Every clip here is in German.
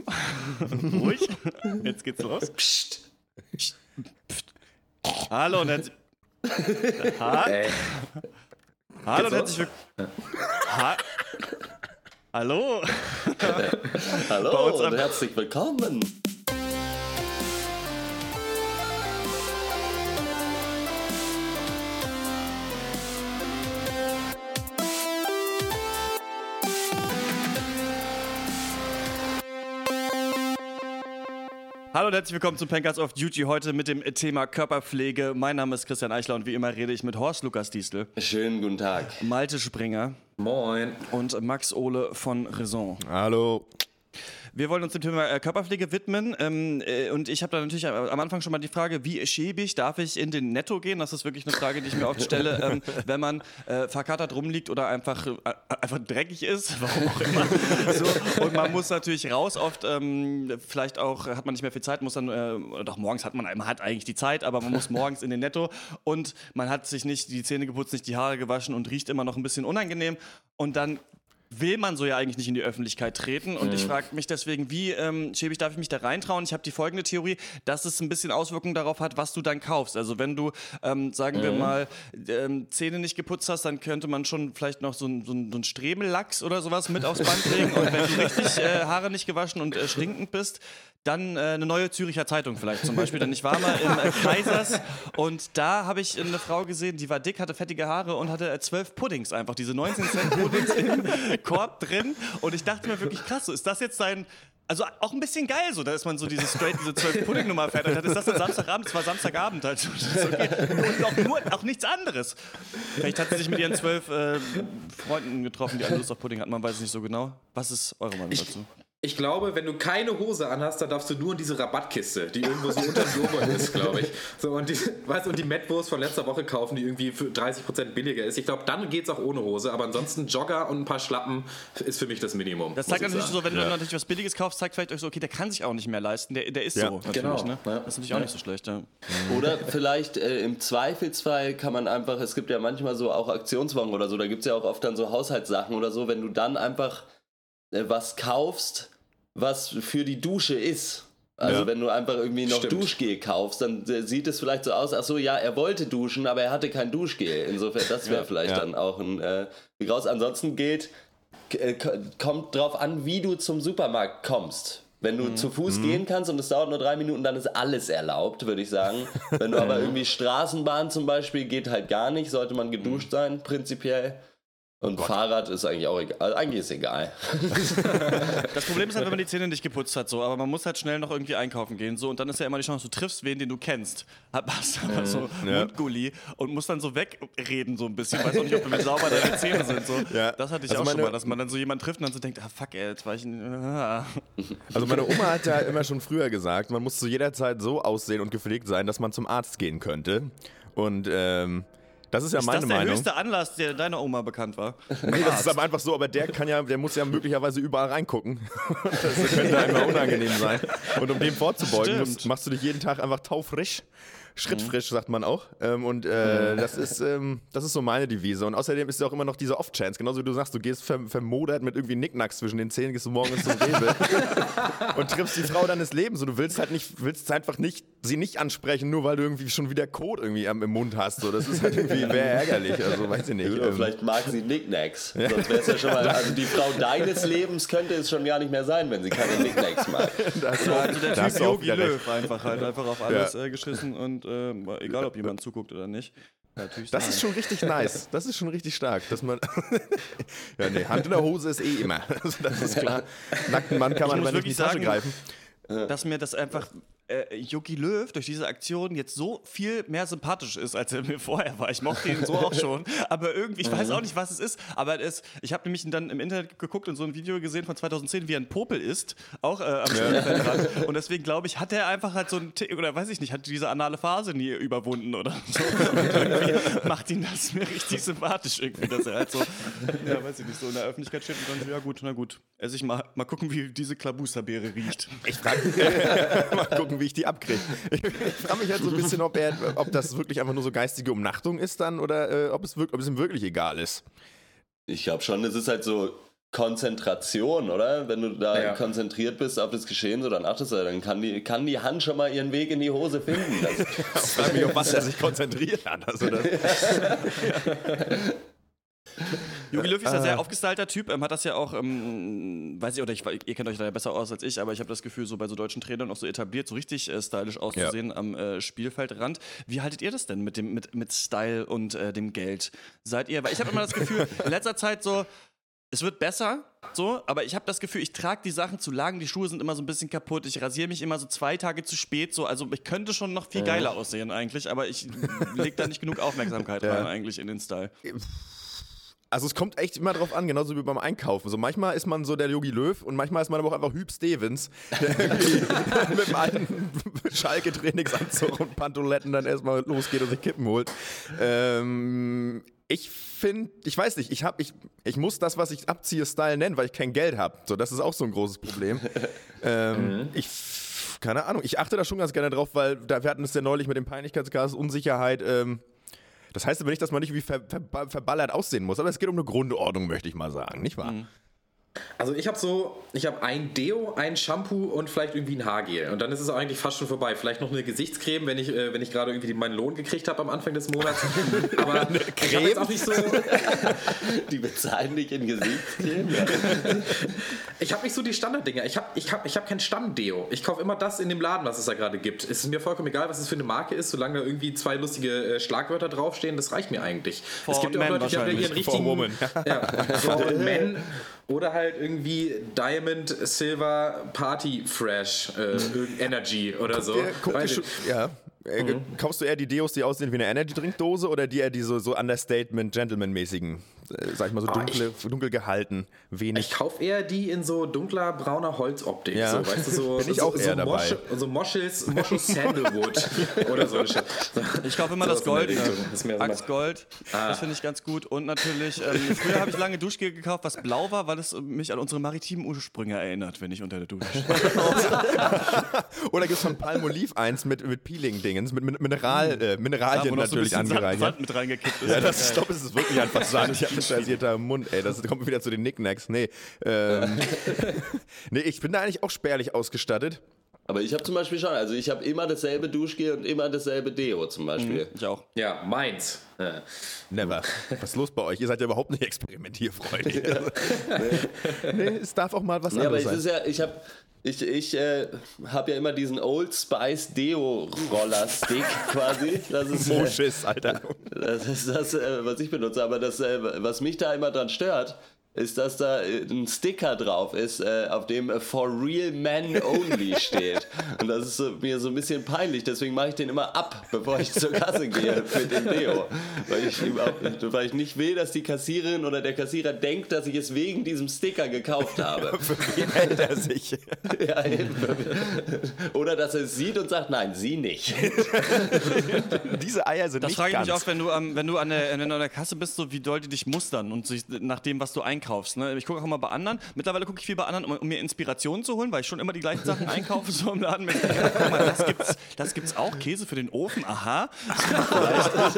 Ruhig. Jetzt geht's los. Psst. Psst. Hallo und herzlich. Ha Ey, Hallo und herzlich willkommen. Ha Hallo. Hallo und herzlich willkommen. Hallo und herzlich willkommen zum Pankers of Duty heute mit dem Thema Körperpflege. Mein Name ist Christian Eichler und wie immer rede ich mit Horst Lukas Diestel, Schönen guten Tag. Malte Springer Moin. und Max Ole von Raison. Hallo. Wir wollen uns dem Thema äh, Körperpflege widmen ähm, äh, und ich habe da natürlich am Anfang schon mal die Frage, wie schäbig darf ich in den Netto gehen? Das ist wirklich eine Frage, die ich mir oft stelle, ähm, wenn man äh, verkatert rumliegt oder einfach, äh, einfach dreckig ist, warum auch immer. So, und man muss natürlich raus, oft ähm, vielleicht auch hat man nicht mehr viel Zeit, muss dann, äh, doch morgens hat man, man hat eigentlich die Zeit, aber man muss morgens in den Netto und man hat sich nicht die Zähne geputzt, nicht die Haare gewaschen und riecht immer noch ein bisschen unangenehm und dann will man so ja eigentlich nicht in die Öffentlichkeit treten. Und ich frage mich deswegen, wie ähm, schäbig darf ich mich da reintrauen? Ich habe die folgende Theorie, dass es ein bisschen Auswirkungen darauf hat, was du dann kaufst. Also wenn du, ähm, sagen wir mal, ähm, Zähne nicht geputzt hast, dann könnte man schon vielleicht noch so ein, so ein, so ein Strebellachs oder sowas mit aufs Band legen. Und wenn du richtig äh, Haare nicht gewaschen und äh, stinkend bist, dann äh, eine neue Züricher Zeitung vielleicht zum Beispiel. Denn ich war mal im äh, Kaisers und da habe ich eine Frau gesehen, die war dick, hatte fettige Haare und hatte äh, zwölf Puddings einfach, diese 19 Cent Puddings im Korb drin. Und ich dachte mir wirklich, krass, so ist das jetzt sein... Also auch ein bisschen geil, so, da ist man so diese straight, diese 12 Pudding-Nummer fertig hat. Ist das dann Samstagabend? Es war Samstagabend halt. Okay. Und auch, nur, auch nichts anderes. Vielleicht hat sie sich mit ihren zwölf äh, Freunden getroffen, die alle Lust auf Pudding hatten. Man weiß es nicht so genau. Was ist eure Meinung dazu? Ich glaube, wenn du keine Hose anhast, dann darfst du nur in diese Rabattkiste, die irgendwo so unter dem Joghurt ist, glaube ich. So, und die, weißt, und die Mettwurst von letzter Woche kaufen, die irgendwie für 30% billiger ist. Ich glaube, dann geht es auch ohne Hose. Aber ansonsten Jogger und ein paar Schlappen ist für mich das Minimum. Das zeigt ich natürlich sagen. so, wenn du natürlich was Billiges kaufst, zeigt vielleicht euch so, okay, der kann sich auch nicht mehr leisten, der, der ist Ja, so. Natürlich, genau. ne? Ja. Das ist natürlich auch nicht so schlecht, ja. Oder vielleicht äh, im Zweifelsfall kann man einfach, es gibt ja manchmal so auch Aktionswagen oder so, da gibt es ja auch oft dann so Haushaltssachen oder so, wenn du dann einfach äh, was kaufst, was für die Dusche ist. Also Ja. wenn du einfach irgendwie noch Stimmt. Duschgel kaufst, dann äh, sieht es vielleicht so aus, ach so, ja, er wollte duschen, aber er hatte kein Duschgel. Insofern, das wäre vielleicht ja. dann auch ein äh, Weg raus. Ansonsten gilt, äh, kommt drauf an, wie du zum Supermarkt kommst. Wenn du zu Fuß gehen kannst und es dauert nur drei Minuten, dann ist alles erlaubt, würde ich sagen. Wenn du aber irgendwie Straßenbahn zum Beispiel, geht halt gar nicht, sollte man geduscht sein, prinzipiell. Und Fahrrad ist eigentlich auch egal. Also eigentlich ist egal. Das Problem ist halt, wenn man die Zähne nicht geputzt hat, so, aber man muss halt schnell noch irgendwie einkaufen gehen, so, und dann ist ja immer die Chance, du triffst wen, den du kennst, hast aber so Ja. Mundgulli und musst dann so wegreden so ein bisschen, weiß auch nicht, ob wie sauber deine Zähne sind, so. Ja. Das hatte ich Also auch schon mal, dass man dann so jemanden trifft und dann so denkt, ah, fuck, ey, jetzt war ich, ein- ah. Also meine Oma hat ja immer schon früher gesagt, man muss zu jeder Zeit so aussehen und gepflegt sein, dass man zum Arzt gehen könnte. Und ähm, das ist ja Ist meine das der Meinung. höchste Anlass, der deiner Oma bekannt war? Nee, das ist aber einfach so, aber der kann ja, der muss ja möglicherweise überall reingucken. Das könnte einmal unangenehm sein. Und um dem vorzubeugen, musst, machst du dich jeden Tag einfach taufrisch. Schrittfrisch, sagt man auch. Ähm, und äh, das, ist, ähm, das ist so meine Devise. Und außerdem ist ja auch immer noch diese Off-Chance. Genauso wie du sagst, du gehst ver vermodert mit irgendwie Nicknacks zwischen den Zähnen, gehst du morgens zum Rewe und triffst die Frau deines Lebens. Und du willst halt nicht, willst einfach nicht, sie nicht ansprechen, nur weil du irgendwie schon wieder Kot irgendwie im Mund hast. So, das ist halt irgendwie ärgerlich. Also weiß ich nicht. Oder Ähm, vielleicht mag sie Knickknacks. Sonst wäre es ja schon mal, also die Frau deines Lebens könnte es schon gar nicht mehr sein, wenn sie keine Knickknacks mag. da hast du Ja, auch- also der da hast Typ Yogi. Löw einfach halt einfach auf alles äh, geschissen und äh, egal ob jemand zuguckt oder nicht. Natürlich Das nein. ist schon richtig nice. Das ist schon richtig stark, dass man. ja, nee, Hand in der Hose ist eh immer. Also das ist klar. Nackten Mann kann man aber nicht in die wirklich Tasche sagen, greifen. dass mir das einfach äh, Jogi Löw durch diese Aktion jetzt so viel mehr sympathisch ist, als er mir vorher war. Ich mochte ihn so auch schon, aber irgendwie, ich weiß auch nicht, was es ist, aber es, ich habe nämlich dann im Internet geguckt und so ein Video gesehen von 2010, wie er ein Popel ist, auch äh, am Spielfeldrand. Und deswegen glaube ich, hat er einfach halt so ein, Tick- oder weiß ich nicht, hat diese anale Phase nie überwunden oder so. Und irgendwie macht ihn das mir richtig sympathisch irgendwie, dass er halt so, ja, weiß ich nicht, so in der Öffentlichkeit steht und dann so, ja gut, na gut, esse ich mal, mal gucken, wie diese Klabusterbeere riecht. Ich frage mal gucken, wie ich die abkriege. Ich, ich frage mich halt so ein bisschen, ob, er, ob das wirklich einfach nur so geistige Umnachtung ist dann oder äh, ob, es wirklich, ob es ihm wirklich egal ist. Ich glaube schon, es ist halt so, Konzentration, oder? Wenn du da Ja. konzentriert bist auf das Geschehen, so dann achtest du, dann kann die, kann die Hand schon mal ihren Weg in die Hose finden. Das, Ich frage mich, auf was er sich konzentriert hat. Also das, Jogi Löw ist ja sehr aufgestylter Typ, ähm, hat das ja auch, ähm, weiß ich, oder ich, ihr kennt euch da ja besser aus als ich, aber ich habe das Gefühl, so bei so deutschen Trainern auch so etabliert, so richtig äh, stylisch auszusehen am äh, Spielfeldrand. Wie haltet ihr das denn mit dem mit, mit Style und äh, dem Geld? Seid ihr, weil ich habe immer das Gefühl, in letzter Zeit so, es wird besser, so, aber ich habe das Gefühl, ich trage die Sachen zu lang, die Schuhe sind immer so ein bisschen kaputt, ich rasiere mich immer so zwei Tage zu spät, so, also ich könnte schon noch viel geiler aussehen eigentlich, aber ich lege da nicht genug Aufmerksamkeit rein eigentlich in den Style. Also es kommt echt immer drauf an, genauso wie beim Einkaufen. So manchmal ist man so der Yogi Löw und manchmal ist man aber auch einfach Hüb Stevens, mit einem alten Schalke-Trainingsanzug und Pantoletten dann erstmal losgeht und sich Kippen holt. Ähm, ich finde, ich weiß nicht, ich, hab, ich, ich muss das, was ich abziehe, Style nennen, weil ich kein Geld habe. So, das ist auch so ein großes Problem. ähm, Ich, keine Ahnung, ich achte da schon ganz gerne drauf, weil da, wir hatten es ja neulich mit dem Peinlichkeitsgas, Unsicherheit. Ähm, das heißt aber nicht, dass man nicht wie ver, ver, verballert aussehen muss, aber es geht um eine Grundordnung, möchte ich mal sagen, nicht wahr? Also ich habe so, ich habe ein Deo, ein Shampoo und vielleicht irgendwie ein Haargel. Und dann ist es auch eigentlich fast schon vorbei. Vielleicht noch eine Gesichtscreme, wenn ich, äh, wenn ich gerade irgendwie meinen Lohn gekriegt habe am Anfang des Monats. Aber ich habe jetzt auch nicht so, die bezahlen dich in Gesichtscreme. ich habe nicht so die Standarddinger. Ich habe ich hab, ich hab kein Stammdeo. Ich kaufe immer das in dem Laden, was es da gerade gibt. Es ist mir vollkommen egal, was es für eine Marke ist, solange da irgendwie zwei lustige äh, Schlagwörter draufstehen, das reicht mir eigentlich. For es gibt auch Leute, die haben ihren richtigen... For Woman. Ja, For oder halt irgendwie Diamond Silver Party Fresh äh, Energy oder so. Ich. ja. Äh, Kaufst du eher die Deos, die aussehen wie eine Energy-Trinkdose oder die eher die so, so Understatement-Gentleman-mäßigen, äh, sag ich mal, so Ah, dunkle, dunkel gehalten, wenig. Ich kaufe eher die in so dunkler brauner Holzoptik. Ja. So, weißt du, so, Bin ich so, auch eher so, dabei. Mosche, so Moschels, Moschels Sandalwood oder so. Ich kaufe immer So das so Axe Gold. Das finde ich ganz gut. Und natürlich, ähm, früher habe ich lange Duschgel gekauft, was blau war, weil es mich an unsere maritimen Ursprünge erinnert, wenn ich unter der Dusche stehe. Oder gibt es von Palmolive eins mit, mit Peeling-Dingens, mit Min- Mineral, äh, Mineralien wo noch so natürlich bisschen Sand, angereichert. Sand mit reingekippt ist. Ja, das, ich glaube, es ist wirklich einfach Sand. Ich habe ein scheißierter Mund, ey. Das kommt wieder zu den Knickknacks. Nee. Ähm, nee, ich bin da eigentlich auch spärlich ausgestattet. Aber ich habe zum Beispiel schon, also ich habe immer dasselbe Duschgel und immer dasselbe Deo zum Beispiel. Ich auch. Ja, meins. Ja. Never. Was ist los bei euch? Ihr seid ja überhaupt nicht experimentierfreudig. Also, nee, es darf auch mal was Ja, aber anderes es sein. ist ja, ich habe ich, ich äh, habe ja immer diesen Old Spice Deo Roller Stick quasi. Das ist, Oh, äh, Schiss, Alter. das, ist das äh, was ich benutze. Aber das, äh, was mich da immer dran stört, ist, dass da äh, ein Sticker drauf ist, äh, auf dem äh, For Real Men Only steht. Und das ist so, mir so ein bisschen peinlich. Deswegen mache ich den immer ab, bevor ich zur Kasse gehe mit dem Deo. Weil ich, überhaupt- weil ich nicht will, dass die Kassiererin oder der Kassierer denkt, dass ich es wegen diesem Sticker gekauft habe. Für wen hält er sich? Ja, eben. Oder dass er es sieht und sagt, nein, sie nicht. Diese Eier sind Das nicht frage ich ganz. mich auch, wenn du, am, wenn, du an der, wenn du an der Kasse bist, so wie doll die dich mustern und sich nach dem, was du einkaufst. Ne? Ich gucke auch immer bei anderen. Mittlerweile gucke ich viel bei anderen, um, um mir Inspirationen zu holen, weil ich schon immer die gleichen Sachen einkaufe, so im Laden. Mit, guck mal, das gibt's, das gibt's auch. Käse für den Ofen, aha.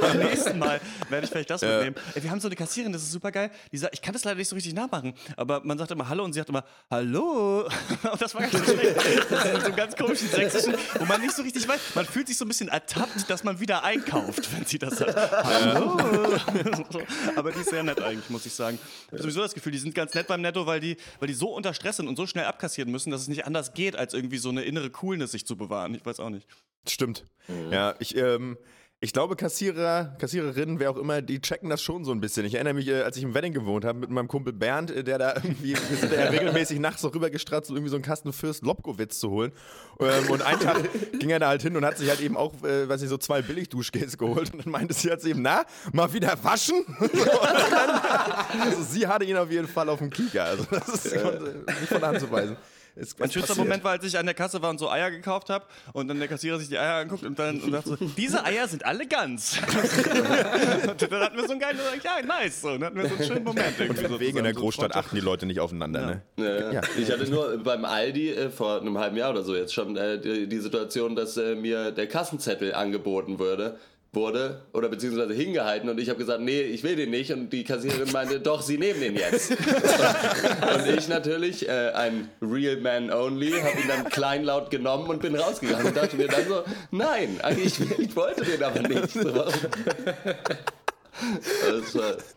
Beim nächsten Mal werde ich vielleicht das mitnehmen. Ey, wir haben so eine Kassiererin, das ist super geil. Die sagt, ich kann das leider nicht so richtig nachmachen, aber man sagt immer Hallo und sie sagt immer Hallo. Und das war ganz schlecht. Das ist in so einem ganz komischen Sächsischen, wo man nicht so richtig weiß. Man fühlt sich so ein bisschen ertappt, dass man wieder einkauft, wenn sie das sagt. Hallo. Aber die ist sehr nett eigentlich, muss ich sagen. Ich habe sowieso das Gefühl, die sind ganz nett beim Netto, weil die, weil die so unter Stress sind und so schnell abkassieren müssen, dass es nicht anders geht, als irgendwie so eine innere Coolness sich zu bewahren. Ich weiß auch nicht. Stimmt. Ja, ich, ähm, ich glaube, Kassierer, Kassiererinnen, wer auch immer, die checken das schon so ein bisschen. Ich erinnere mich, äh, als ich im Wedding gewohnt habe mit meinem Kumpel Bernd, äh, der da irgendwie, wir sind ja regelmäßig nachts so rübergestratzt, um irgendwie so einen Kasten Fürst Lobkowitz zu holen. Ähm, und einen Tag ging er da halt hin und hat sich halt eben auch, äh, weiß nicht, so zwei Billigduschgels geholt. Und dann meinte sie halt ihm, na, mal wieder waschen? Also sie hatte ihn auf jeden Fall auf dem Kieker. Also das ist nicht von der Hand zu weisen. Ist Mein was schönster. Moment war, als ich an der Kasse war und so Eier gekauft habe und dann der Kassierer sich die Eier anguckt und dann und sagt so, diese Eier sind alle ganz. und dann hatten wir so einen geilen, ja, nice. So, dann hatten wir so einen schönen Moment. so Wegen in der so Großstadt Freundschaft. achten die Leute nicht aufeinander, ne? Ja. Ja. Ich hatte nur beim Aldi äh, vor einem halben Jahr oder so jetzt schon äh, die, die Situation, dass äh, mir der Kassenzettel angeboten wurde, wurde oder beziehungsweise hingehalten und ich habe gesagt, nee, ich will den nicht und die Kassiererin meinte, doch, sie nehmen den jetzt. und ich natürlich, äh, ein Real Man Only, habe ihn dann kleinlaut genommen und bin rausgegangen und dachte mir dann so, nein, eigentlich, ich wollte den aber nicht. So, warum?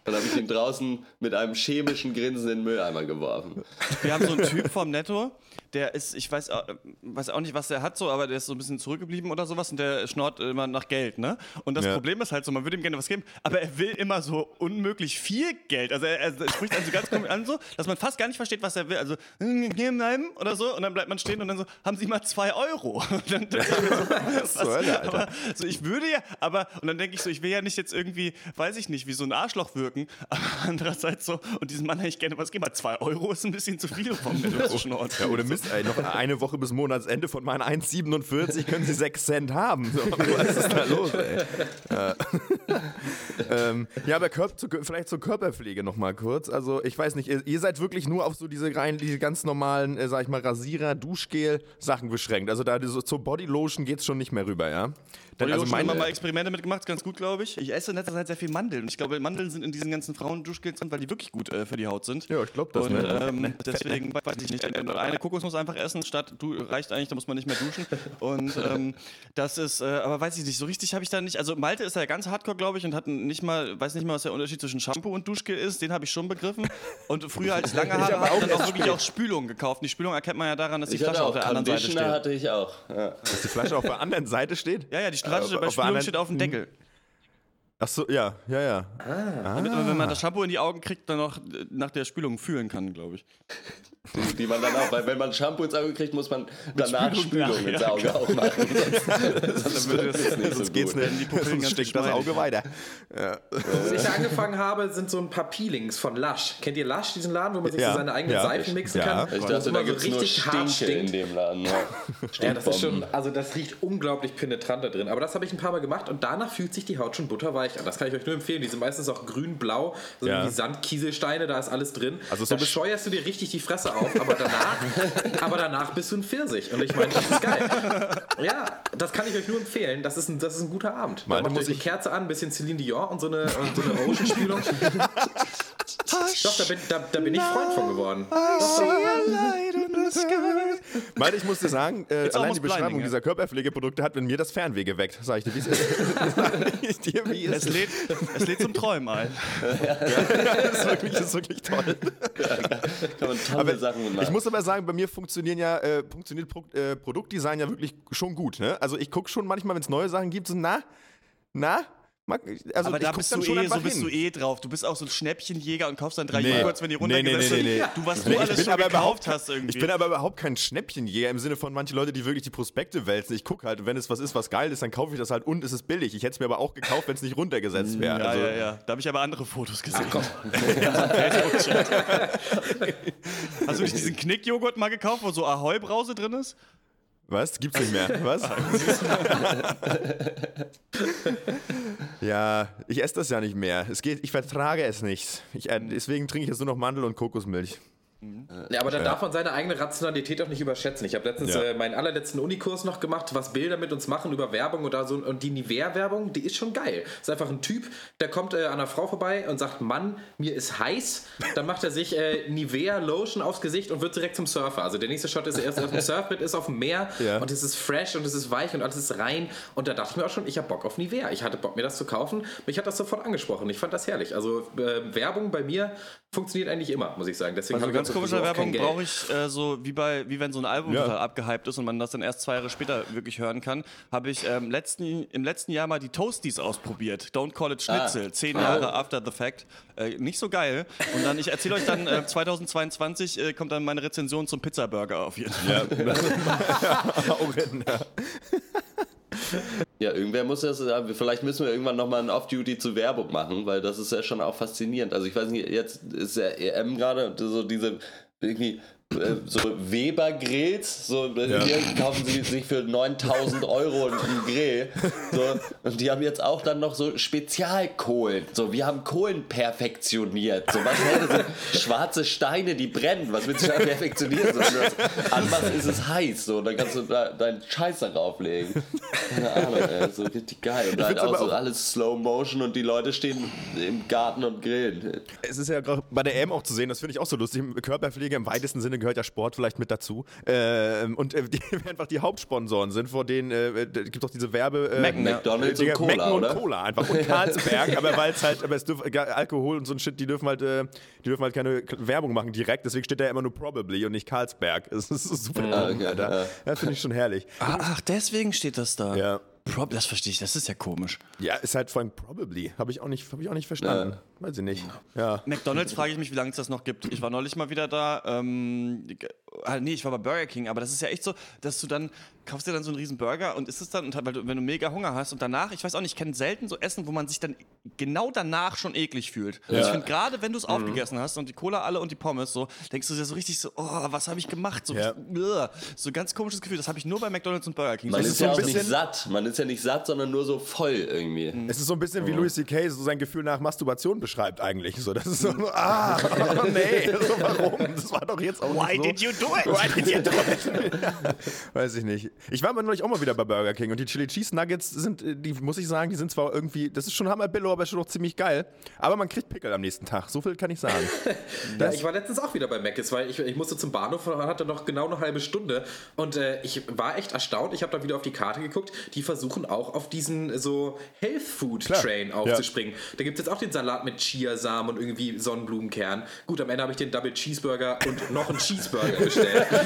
Dann habe ich ihn draußen mit einem chemischen Grinsen in den Mülleimer geworfen. Wir haben so einen Typ vom Netto, der ist, ich weiß, au- weiß auch nicht, was der hat, so, aber der ist so ein bisschen zurückgeblieben oder sowas und der schnort immer nach Geld, ne? Und das Ja. Problem ist halt so, man würde ihm gerne was geben, aber er will immer so unmöglich viel Geld. Also er, er spricht dann so ganz komisch an, so, dass man fast gar nicht versteht, was er will. Also, "Hm, bleiben oder so, und dann bleibt man stehen und dann so, haben Sie mal zwei Euro? Und dann, was, zur Hölle, Alter? aber, so, ich würde ja, aber, und dann denke ich so, ich will ja nicht jetzt irgendwie, weiß ich nicht, wie so ein Arschloch wirken, aber andererseits so, und diesem Mann hätte ich gerne was geben, aber zwei Euro ist ein bisschen zu viel vom schnorren. Ja, ohne Mist, ey, noch eine Woche bis Monatsende von meinen 1,47 können sie 6 Cent haben. So, was ist da los, ey? Ja, ähm, ja aber Körp zu, vielleicht zur Körperpflege noch mal kurz. Also, ich weiß nicht, ihr, ihr seid wirklich nur auf so diese rein, diese ganz normalen, äh, sag ich mal, Rasierer, Duschgel-Sachen beschränkt. Also, da so, zur Bodylotion geht's schon nicht mehr rüber, ja? Denn, Also meine, meine, mal Experimente mitgemacht, ganz gut, glaube ich. Ich esse in letzter Zeit sehr viel Mandeln. Ich glaube, Mandeln sind in diesen ganzen Frauen-Duschgels drin, weil die wirklich gut äh, für die Haut sind. Ja, ich glaub das, Und ne? ähm, deswegen weiß ich nicht. Eine Kokos muss einfach essen, statt du reicht eigentlich, da muss man nicht mehr duschen. Und ähm, das ist, äh, aber weiß ich nicht, so richtig habe ich da nicht. Also Malte ist ja ganz hardcore, glaube ich, und hat nicht mal, weiß nicht mal, was der Unterschied zwischen Shampoo und Duschgel ist. Den habe ich schon begriffen. Und früher, als ich lange Haare aber hatte, auch dann auch wirklich auch Spülung gekauft. Die Spülung erkennt man ja daran, dass die Ich Flasche auf auch der anderen Seite steht. hatte ich auch. Ja. dass die Flasche auf der anderen Seite steht? Ja, ja, die Flasche Äh, bei Spülung anderen- steht auf dem Deckel. Ach so, ja, ja, ja. Damit man, wenn man das Shampoo in die Augen kriegt, dann noch äh, nach der Spülung fühlen kann, glaube ich. Die, die man dann auch, weil wenn man Shampoo ins Auge kriegt, muss man danach Spülung Spülung, ins ja, Auge auch machen. Sonst würde das- es nicht so Sonst geht's gut. nicht. die Pupillen Sonst ganz stinkt das. Auge weiter. Als ich da angefangen habe, sind so ein paar Peelings von Lush. Kennt ihr Lush, diesen Laden, wo man sich Ja. so seine eigenen Ja. Seifen mixen Ja. kann? Ich dachte, da so gibt es nur richtig hart Stinke in dem Laden. Ja, Ja, das ist schon, also das riecht unglaublich penetrant da drin. Aber das habe ich ein paar Mal gemacht und danach fühlt sich die Haut schon butterweich an. Das kann ich euch nur empfehlen. Die sind meistens auch grün-blau, so Ja. wie Sandkieselsteine, da ist alles drin. Also so da bis- scheuerst du dir richtig die Fresse auf, aber danach, aber danach bist du ein Pfirsich. Und ich meine, das ist geil. Ja, das kann ich euch nur empfehlen. Das ist ein, das ist ein guter Abend. Da macht muss euch eine Kerze an, ein bisschen Celine Dion und so eine, und so eine Ocean-Spülung. Doch, da bin, da, da bin ich Freund von geworden. Meinte, ich muss dir sagen, äh, allein die Beschreibung blinding, ja. dieser Körperpflegeprodukte hat in mir das Fernweh geweckt. Sag ich dir, wie es ist. Sag ich dir, wie es Es ist. lädt, es lädt zum Träumen ein. Das ist wirklich, das ist wirklich toll. Kann man tolle Sachen Ich machen. muss aber sagen, bei mir funktionieren ja, äh, funktioniert Pro äh, Produktdesign ja wirklich schon gut. Ne? Also ich gucke schon manchmal, wenn es neue Sachen gibt, so na, na, also Aber da bist du eh, so bist du eh drauf. Du bist auch so ein Schnäppchenjäger und kaufst dann drei Nee. Joghurts, wenn die Nee, nee, runtergesetzt nee, nee, sind. nee. Du, was du alles schon aber gekauft hast irgendwie. Ich bin aber überhaupt kein Schnäppchenjäger im Sinne von manche Leute, die wirklich die Prospekte wälzen. Ich gucke halt, wenn es was ist, was geil ist, dann kaufe ich das halt und es ist billig. Ich hätte es mir aber auch gekauft, wenn es nicht runtergesetzt wäre. ja, also, ja, ja. Da habe ich aber andere Fotos gesehen. Ach, komm. Hast du nicht diesen Knick-Joghurt mal gekauft, wo so Ahoi-Brause drin ist? Was? Gibt's nicht mehr? Was? ja, ich esse das ja nicht mehr. Es geht, ich vertrage es nicht. Ich, äh, deswegen trinke ich jetzt nur noch Mandel- und Kokosmilch. Ja, aber dann darf man seine eigene Rationalität auch nicht überschätzen. Ich habe letztens Ja. äh, meinen allerletzten Unikurs noch gemacht, was Bilder mit uns machen über Werbung oder so. Und die Nivea-Werbung, die ist schon geil. Ist einfach ein Typ, der kommt äh, an einer Frau vorbei und sagt, Mann, mir ist heiß. Dann macht er sich äh, Nivea-Lotion aufs Gesicht und wird direkt zum Surfer. Also der nächste Shot ist erst auf dem Surfbrett, ist auf dem Meer Ja. und es ist fresh und es ist weich und alles ist rein. Und da dachte ich mir auch schon, ich habe Bock auf Nivea. Ich hatte Bock, mir das zu kaufen. Mich hat das sofort angesprochen. Ich fand das herrlich. Also äh, Werbung bei mir funktioniert eigentlich immer, muss ich sagen. Deswegen Also habe ich ganz auch komische sowieso auch Werbung brauche ich äh, so, wie bei, wie wenn so ein Album Ja. total abgehypt ist und man das dann erst zwei Jahre später wirklich hören kann, habe ich ähm, letzten, im letzten Jahr mal die Toasties ausprobiert. Don't call it Schnitzel. Zehn Jahre after the fact. Äh, nicht so geil. Und dann, ich erzähle euch dann, äh, 2022 äh, kommt dann meine Rezension zum Pizza-Burger auf jeden Fall. Ja, irgendwer muss das, vielleicht müssen wir irgendwann nochmal ein Off-Duty zu Werbung machen, weil das ist ja schon auch faszinierend. Also ich weiß nicht, jetzt ist ja EM gerade, so diese irgendwie äh, so Weber-Grills. So, äh, Hier kaufen sie sich für 9000 Euro einen Grill. So, und die haben jetzt auch dann noch so Spezialkohlen. So, wir haben Kohlen perfektioniert. So, was wäre? So, schwarze Steine, die brennen. Was willst du da perfektionieren? So, das anmachst, ist es heiß. So, und dann kannst du da deinen Scheiß darauf legen. Keine Ahnung, ey, so richtig geil. Und halt auch so auch- alles Slow Motion und die Leute stehen im Garten und grillen. Es ist ja gerade bei der EM auch zu sehen, das finde ich auch so lustig. Körperpflege im weitesten Sinne gehört ja Sport vielleicht mit dazu. Ähm, und äh, die einfach die Hauptsponsoren sind, vor denen äh, es gibt doch diese Werbe. Äh, ja. McDonalds und Cola, Mecken und oder? Cola einfach. Und Karlsberg, aber weil es halt, aber es dürf, Alkohol und so ein Shit, die dürfen halt, äh, die dürfen halt keine Werbung machen direkt, deswegen steht da ja immer nur probably und nicht Karlsberg. Das ist super dumm, okay, Alter. ja. Das finde ich schon herrlich. Ah, Ach, deswegen steht das da. Ja. Prob das verstehe ich, das ist ja komisch. Ja, ist halt vor allem probably. Habe ich auch nicht, habe ich auch nicht verstanden. Weiß ich nicht. Ja. McDonalds frage ich mich, wie lange es das noch gibt. Ich war neulich mal wieder da. Ähm, ah, nee, ich war bei Burger King, aber das ist ja echt so, dass du dann kaufst dir dann so einen riesen Burger und isst es dann und weil du, wenn du mega Hunger hast und danach, ich weiß auch nicht, ich kenne selten so Essen, wo man sich dann genau danach schon eklig fühlt. Also ich finde gerade, wenn du es aufgegessen hast und die Cola alle und die Pommes so, denkst du dir so richtig so, oh, was habe ich gemacht? So, Ja. So ganz komisches Gefühl. Das habe ich nur bei McDonalds und Burger King. Man So, ist, so ja ein auch nicht bisschen- satt. Man ist ja nicht satt, sondern nur so voll irgendwie. Es ist so ein bisschen wie Louis C.K. so sein Gefühl nach Masturbation beschreibt eigentlich. So, das ist so, ah, oh, nee, so, warum? Das war doch jetzt auch Why so. did you do it? Why did you do it? Weiß ich nicht. Ich war aber neulich auch mal wieder bei Burger King und die Chili Cheese Nuggets sind, äh, die muss ich sagen, die sind zwar irgendwie, das ist schon Hammer Billo, aber schon noch ziemlich geil. Aber man kriegt Pickel am nächsten Tag. So viel kann ich sagen. Ja, ich war letztens auch wieder bei Mc's, weil ich, ich musste zum Bahnhof und hatte noch genau eine halbe Stunde. Und äh, ich war echt erstaunt. Ich habe dann wieder auf die Karte geguckt. Die versuchen auch auf diesen so Health Food Klar. Train aufzuspringen. Da gibt es jetzt auch den Salat mit Chiasamen und irgendwie Sonnenblumenkern. Gut, am Ende habe ich den Double Cheeseburger und noch einen Cheeseburger bestellt.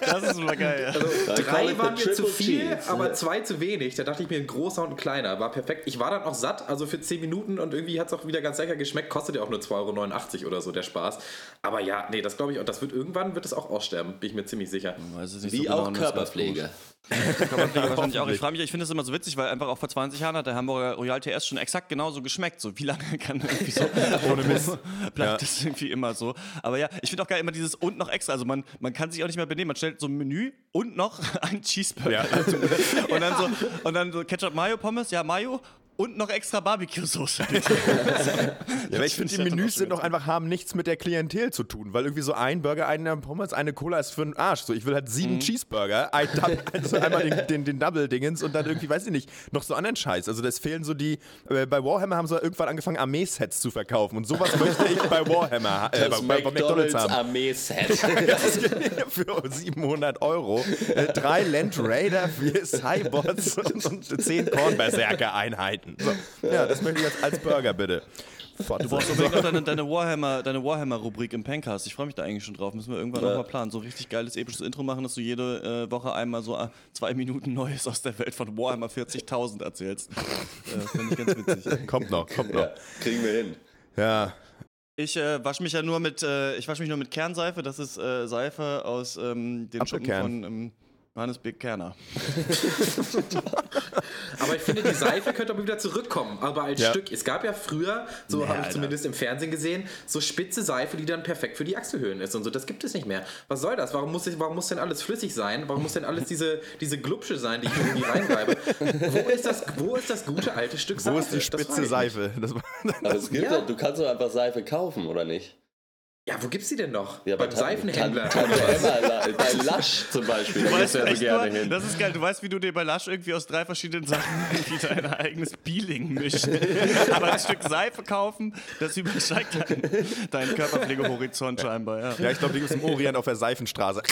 Das ist immer geil. Ja. also, drei waren mir zu viel, cheese. aber zwei zu wenig. Da dachte ich mir, ein großer und ein kleiner. War perfekt. Ich war dann auch satt, also für 10 Minuten und irgendwie hat es auch wieder ganz lecker geschmeckt. Kostet ja auch nur 2,89 Euro oder so, der Spaß. Aber ja, nee, das glaube ich, und das wird irgendwann wird es auch aussterben, bin ich mir ziemlich sicher. Weiß es nicht Wie so genau, auch Körperpflege. Wahrscheinlich auch. Ich frage mich, ich finde es immer so witzig, weil einfach auch vor 20 Jahren hat der Hamburger Royal TS schon exakt genauso geschmeckt. So, wie lange kann irgendwie so ohne Mist bleibt das irgendwie immer so. Aber ja, ich finde auch geil immer dieses und noch extra. Also man, man kann sich auch nicht mehr benehmen. Man stellt so ein Menü und noch ein Cheeseburger Ja. Und dann so und dann so Ketchup Mayo Pommes, ja Mayo und noch extra Barbecue Soße. bitte. Ja, ich finde, die Menüs sind doch einfach, haben nichts mit der Klientel zu tun, weil irgendwie so ein Burger, eine Pommes, eine Cola ist für den Arsch. So, ich will halt sieben Cheeseburger, ein also einmal den, den, den Double-Dingens und dann irgendwie, weiß ich nicht, noch so anderen Scheiß. Also das fehlen so die, äh, bei Warhammer haben sie irgendwann angefangen, Armee-Sets zu verkaufen und sowas möchte ich bei Warhammer, äh, Das bei, bei McDonalds McDonalds haben. Armee-Set. für 700 Euro. Äh, drei Land Raider, vier Cybots und, und zehn Kornberserker-Einheiten. So. Ja, das möchte ich jetzt als Burger, bitte. Du brauchst unbedingt noch deine, deine Warhammer, deine Warhammer-Rubrik im Pencast. Ich freue mich da eigentlich schon drauf. Müssen wir irgendwann Ja. noch mal planen. So richtig geiles episches Intro machen, dass du jede äh, Woche einmal so äh, zwei Minuten Neues aus der Welt von Warhammer 40.000 erzählst. Äh, Finde ich ganz witzig. Kommt noch, kommt noch. Ja, kriegen wir hin. Ja, Ich äh, wasche mich ja nur mit, äh, ich wasche mich nur mit Kernseife. Das ist äh, Seife aus ähm, den Schuppen von ähm, Johannes B. Kerner. Aber ich finde, die Seife könnte aber wieder zurückkommen, aber als Ja. Stück. Es gab ja früher, so habe ich zumindest im Fernsehen gesehen, so spitze Seife, die dann perfekt für die Achselhöhlen ist und so. Das gibt es nicht mehr. Was soll das? Warum muss, ich, warum muss denn alles flüssig sein? Warum muss denn alles diese, diese Glubsche sein, die ich irgendwie reinreibe? Wo ist das, wo ist das gute alte Stück Seife? wo ist die Das spitze mich. Seife? Das war, Aber es gibt Ja. ja. du kannst doch einfach Seife kaufen, oder nicht? Ja, wo gibt's die denn noch? Ja, Beim Seifenhändler. Tan- Tante Emma, bei Lush zum Beispiel. Du ja so echt gerne nur, hin. das ist geil. Du weißt, wie du dir bei Lush irgendwie aus drei verschiedenen Sachen irgendwie dein eigenes Peeling mischst. Aber ein Stück Seife kaufen, das übersteigt deinen dein Körperpflegehorizont scheinbar. Ja. ja, ich glaube, die gibt es im Orient auf der Seifenstraße.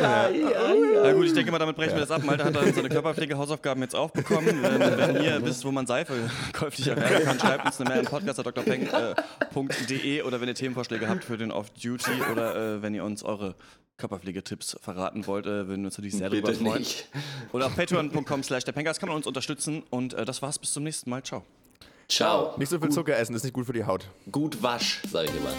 Na gut, ich denke mal, damit brechen wir das ab. Malte hat dann seine Körperpflege-Hausaufgaben jetzt auch bekommen. Wenn, wenn ihr wisst, wo man Seife käuflich erwerben kann, schreibt uns eine Mail an podcast.drpeng.de oder wenn ihr Themenvorschläge habt für den Off-Duty oder äh, wenn ihr uns eure Körperpflegetipps verraten wollt, äh, würden wir uns natürlich sehr darüber Bitte freuen. nicht. Oder auf patreon.com slash der Pencast kann man uns unterstützen und äh, das war's bis zum nächsten Mal. Ciao. Ciao. Nicht so viel Zucker essen, ist nicht gut für die Haut. Gut wasch, sag ich immer.